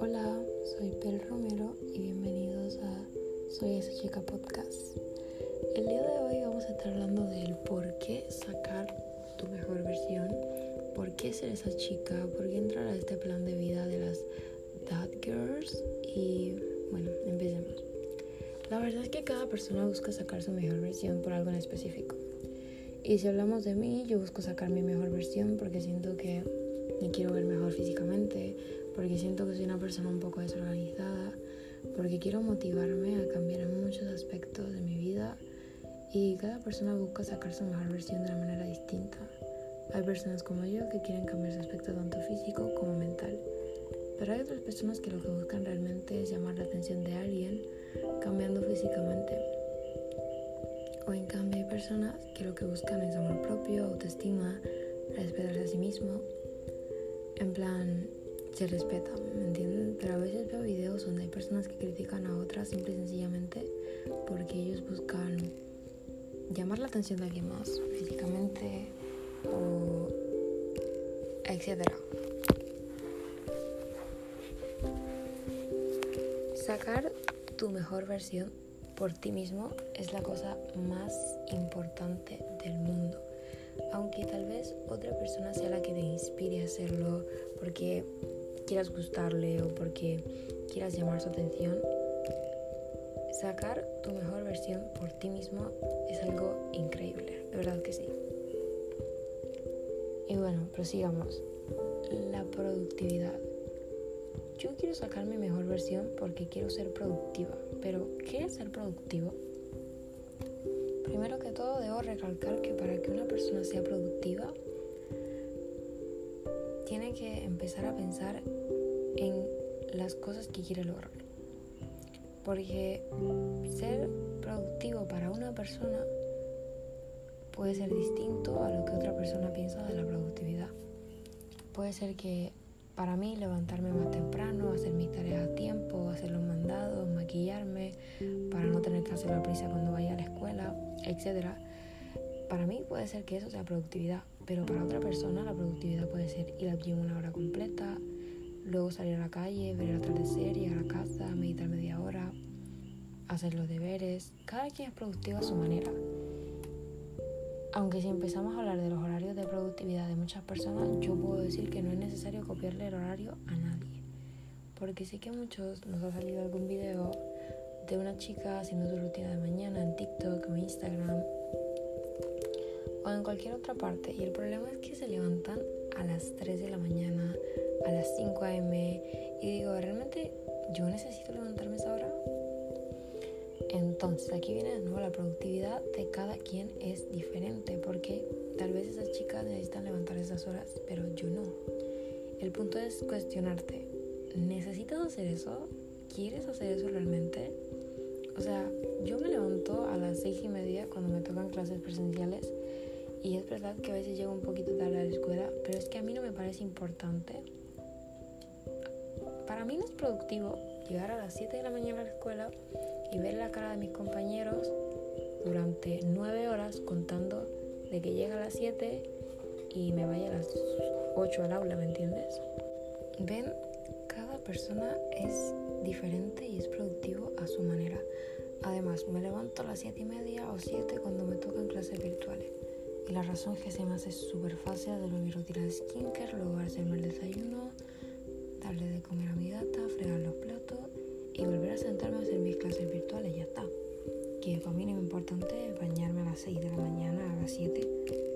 Hola, soy Pel Romero y bienvenidos a Soy esa chica podcast. El día de hoy vamos a estar hablando del por qué sacar tu mejor versión, por qué ser esa chica, por qué entrar a este plan de vida de las Dad Girls y bueno, empecemos. La verdad es que cada persona busca sacar su mejor versión por algo en específico. Y si hablamos de mí, yo busco sacar mi mejor versión porque siento que me quiero ver mejor físicamente, porque siento que soy una persona un poco desorganizada, porque quiero motivarme a cambiar en muchos aspectos de mi vida y cada persona busca sacar su mejor versión de una manera distinta. Hay personas como yo que quieren cambiar su aspecto tanto físico como mental, pero hay otras personas que lo que buscan realmente es llamar la atención de alguien cambiando físicamente. O en cambio hay personas que lo que buscan es amor propio, autoestima, respetarse a sí mismo. En plan, se respeta, ¿me entienden? Pero a veces veo videos donde hay personas que critican a otras simple y sencillamente porque ellos buscan llamar la atención de alguien más, físicamente o etcétera. Sacar tu mejor versión por ti mismo es la cosa más importante del mundo. Aunque tal vez otra persona sea la que te inspire a hacerlo porque quieras gustarle o porque quieras llamar su atención, sacar tu mejor versión por ti mismo es algo increíble, de verdad que sí. Y bueno, prosigamos. La productividad. Yo quiero sacar mi mejor versión porque quiero ser productiva. Pero, ¿qué es ser productivo? Primero que todo, debo recalcar que para que una persona sea productiva, tiene que empezar a pensar en las cosas que quiere lograr. Porque ser productivo para una persona puede ser distinto a lo que otra persona piensa de la productividad. Puede ser que para mí levantarme más temprano, hacer mis tareas a tiempo, hacer los mandados, maquillarme para no tener que hacer la prisa cuando vaya a la escuela, etc. Para mí puede ser que eso sea productividad, pero para otra persona la productividad puede ser ir al gym una hora completa, luego salir a la calle, ver el atardecer, llegar a casa, meditar media hora, hacer los deberes. Cada quien es productivo a su manera. Aunque si empezamos a hablar de los horarios de productividad de muchas personas, yo puedo decir que no es necesario copiarle el horario a nadie. Porque sé que a muchos nos ha salido algún video de una chica haciendo su rutina de mañana en TikTok o Instagram o en cualquier otra parte. Y el problema es que se levantan a las 3 de la mañana, a las 5 a.m. Y digo, ¿realmente yo necesito Entonces, aquí viene de nuevo la productividad de cada quien es diferente, porque tal vez esas chicas necesitan levantar esas horas, pero yo no. El punto es cuestionarte, ¿necesitas hacer eso? ¿Quieres hacer eso realmente? O sea, yo me levanto a las seis y media cuando me tocan clases presenciales y es verdad que a veces llego un poquito tarde a la escuela, pero es que a mí no me parece importante. Para mí no es productivo llegar a las 7 de la mañana a la escuela y ver la cara de mis compañeros durante nueve horas contando de que llega a las 7 y me vaya a las 8 al aula, ¿me entiendes? Ven, cada persona es diferente y es productivo a su manera. Además, me levanto a las 7 y media o 7 cuando me tocan clases virtuales. Y la razón es que se me hace súper fácil hacerme mi rutina de skincare, luego hacerme el desayuno, darle de comer a mi gata, fregar los platos y volver a sentarme a hacer mis clases no es importante bañarme a las 6 de la mañana, a las 7.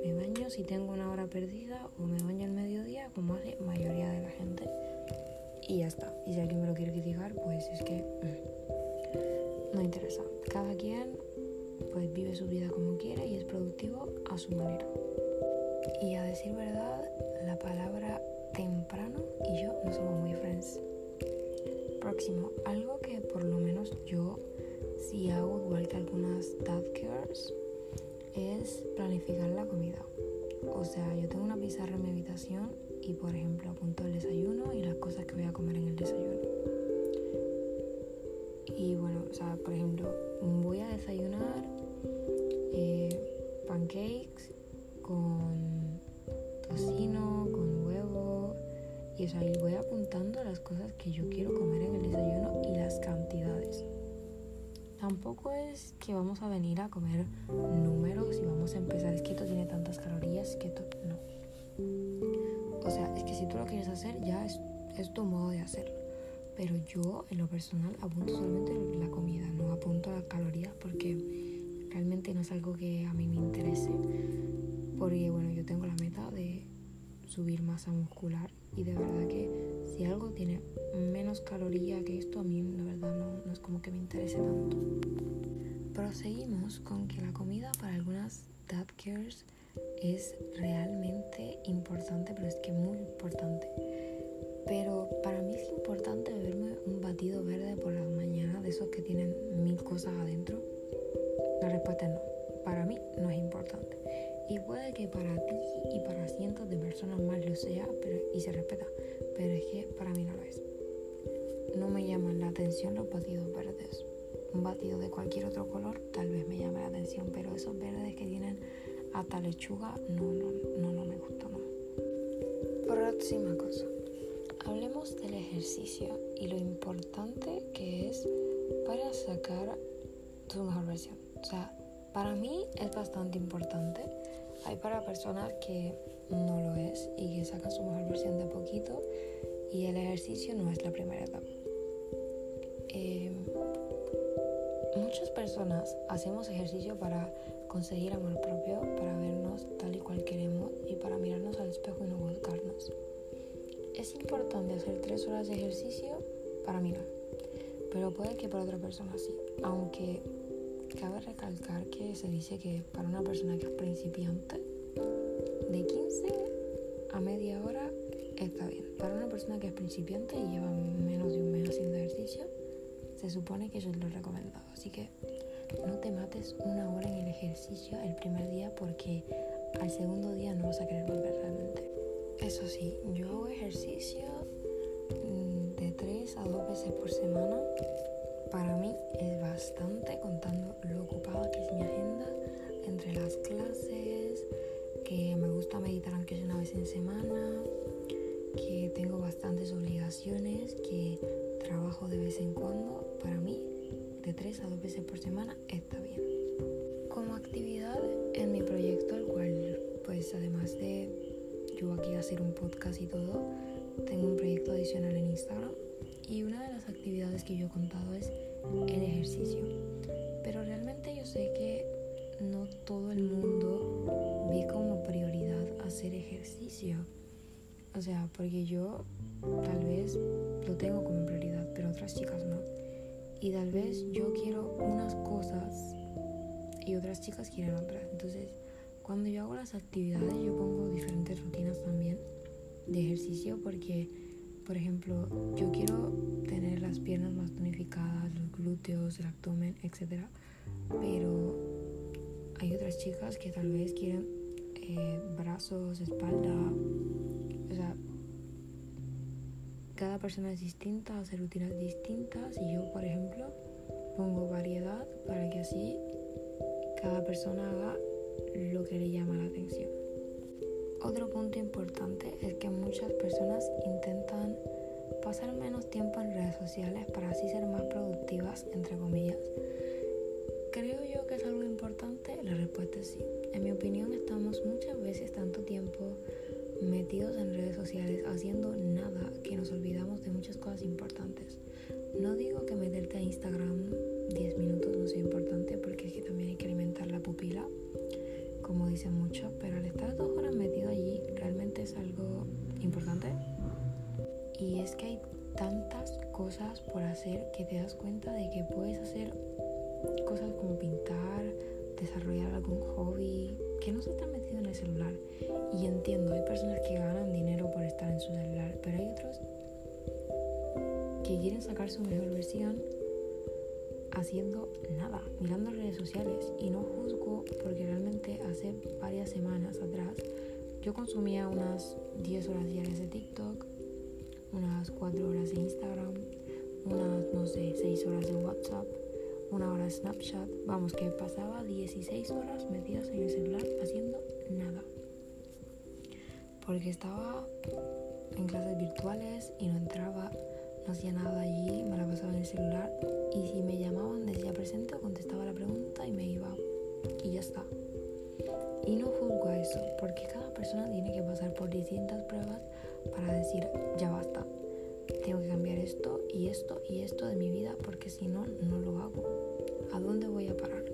Me baño si tengo una hora perdida o me baño al mediodía, como hace mayoría de la gente. Y ya está. Y si alguien me lo quiere criticar, pues es que mm, no interesa. Cada quien pues vive su vida como quiere y es productivo a su manera. Y a decir verdad, la palabra temprano y yo no somos muy friends próximo, algo que por lo menos yo sí hago igual que algunas dad girls es planificar la comida. O sea, yo tengo una pizarra en mi habitación y por ejemplo apunto el desayuno y las cosas que voy a comer en el desayuno. Y bueno, o sea, por ejemplo, voy a desayunar eh, pancakes con o sea, y voy apuntando las cosas que yo quiero comer en el desayuno y las cantidades. Tampoco es que vamos a venir a comer números y vamos a empezar, es que esto tiene tantas calorías, que esto no. O sea, es que si tú lo quieres hacer, ya es, es tu modo de hacerlo. Pero yo, en lo personal, apunto solamente la comida, no apunto las calorías porque realmente no es algo que a mí me interese. Porque, bueno, yo tengo la meta de subir masa muscular y de verdad que si algo tiene menos caloría que esto, a mí la verdad no, no es como que me interese tanto. Proseguimos con que la comida para algunas dad cares es realmente importante, pero es que muy importante. Pero para mí es importante beberme un batido verde por las mañanas, de esos que tienen mil cosas adentro. La respuesta es no. Para mí no es importante. Y puede que para ti y para cientos de personas más lo sea, y se respeta, pero es que para mí no lo es. No me llaman la atención los batidos verdes. Un batido de cualquier otro color tal vez me llame la atención, pero esos verdes que tienen hasta lechuga, no, no, no, me gusta, no. Próxima cosa. Hablemos del ejercicio y lo importante que es para sacar tu mejor versión. O sea, para mí es bastante importante hay para personas que no lo es y que sacan su mejor versión de poquito y el ejercicio no es la primera etapa. Eh, muchas personas hacemos ejercicio para conseguir amor propio, para vernos tal y cual queremos y para mirarnos al espejo y no buscarnos. ¿Es importante hacer tres horas de ejercicio? Para mí. Pero puede que para otra persona sí. Aunque Cabe recalcar que se dice que para una persona que es principiante, de 15 a media hora está bien. Para una persona que es principiante y lleva menos de un mes haciendo ejercicio, se supone que eso es lo recomendado. Así que no te mates una hora en el ejercicio el primer día porque al segundo día no vas a querer volver realmente. Eso sí, yo hago ejercicio mm, de 3 a 2 veces por semana para mí es bastante contando lo ocupada que es mi agenda entre las clases, que me gusta meditar aunque sea una vez en semana, que tengo bastantes obligaciones, que trabajo de vez en cuando. Para mí, de tres a dos veces por semana está bien. Como actividad en mi proyecto, el cual, pues además de yo aquí hacer un podcast y todo, tengo un proyecto adicional en Instagram y una de las actividades que yo he contado es el ejercicio. Pero realmente yo sé que no todo el mundo ve como prioridad hacer ejercicio. O sea, porque yo tal vez lo tengo como prioridad, pero otras chicas no. Y tal vez yo quiero unas cosas y otras chicas quieren otras. Entonces, cuando yo hago las actividades, yo pongo diferentes rutinas también de ejercicio porque por ejemplo, yo quiero tener las piernas más tonificadas, los glúteos, el abdomen, etc. Pero hay otras chicas que tal vez quieren eh, brazos, espalda. O sea, cada persona es distinta, hace rutinas distintas y yo, por ejemplo, pongo variedad para que así cada persona haga lo que le llama la atención. Otro punto importante es que muchas personas intentan pasar menos tiempo en redes sociales para así ser más productivas, entre comillas. ¿Creo yo que es algo importante? La respuesta es sí. En mi opinión estamos muchas veces tanto tiempo metidos en redes sociales haciendo nada que nos olvidamos de muchas cosas importantes. No digo que meterte a Instagram 10 minutos no sea importante porque es que también hay que alimentar la pupila como dicen muchos, pero al estar dos horas metido allí realmente es algo importante. Y es que hay tantas cosas por hacer que te das cuenta de que puedes hacer cosas como pintar, desarrollar algún hobby, que no se está metido en el celular. Y entiendo, hay personas que ganan dinero por estar en su celular, pero hay otros que quieren sacar su mejor versión haciendo nada, mirando redes sociales y no juzgo porque realmente hace varias semanas atrás yo consumía unas 10 horas diarias de TikTok, unas 4 horas de Instagram, unas, no sé, 6 horas de WhatsApp, una hora de Snapchat. Vamos, que pasaba 16 horas metidas en el celular haciendo nada. Porque estaba en clases virtuales y no entraba, no hacía nada allí, me la pasaba en el celular y si me llamaban decía presente contestaba la pregunta y me iba y ya está. Y no juzgo a eso, porque cada persona tiene que pasar por distintas pruebas para decir, ya basta, tengo que cambiar esto y esto y esto de mi vida porque si no, no lo hago. ¿A dónde voy a parar?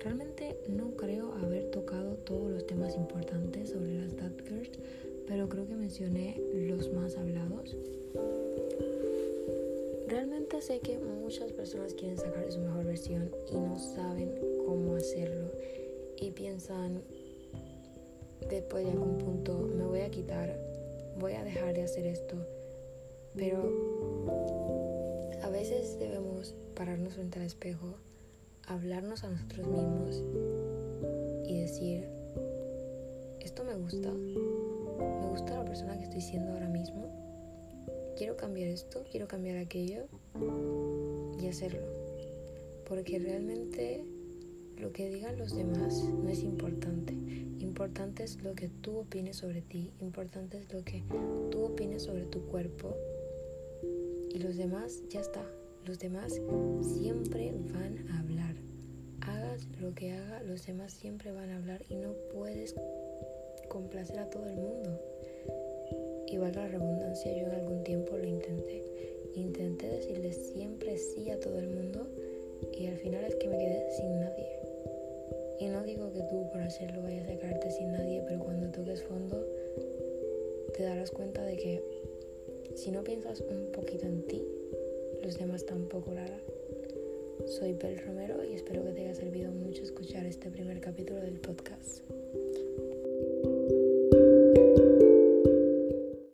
Realmente no creo haber tocado todos los temas importantes sobre las Dad Girls, pero creo que mencioné los más hablados. Realmente sé que muchas personas quieren sacar su mejor versión y no saben cómo hacerlo. Y piensan después de algún punto me voy a quitar, voy a dejar de hacer esto, pero a veces debemos pararnos frente al espejo, hablarnos a nosotros mismos y decir, esto me gusta, me gusta la persona que estoy siendo ahora mismo, quiero cambiar esto, quiero cambiar aquello y hacerlo, porque realmente lo que digan los demás no es importante. Importante es lo que tú opines sobre ti. Importante es lo que tú opines sobre tu cuerpo. Y los demás, ya está. Los demás siempre van a hablar. Hagas lo que haga, los demás siempre van a hablar y no puedes complacer a todo el mundo. Igual la redundancia, yo en algún tiempo lo intenté. Intenté decirle siempre sí a todo el mundo y al final es que me quedé sin nadie. Y no digo que tú por hacerlo vayas a quedarte sin nadie, pero cuando toques fondo te darás cuenta de que si no piensas un poquito en ti, los demás tampoco lo harán. Soy Bel Romero y espero que te haya servido mucho escuchar este primer capítulo del podcast.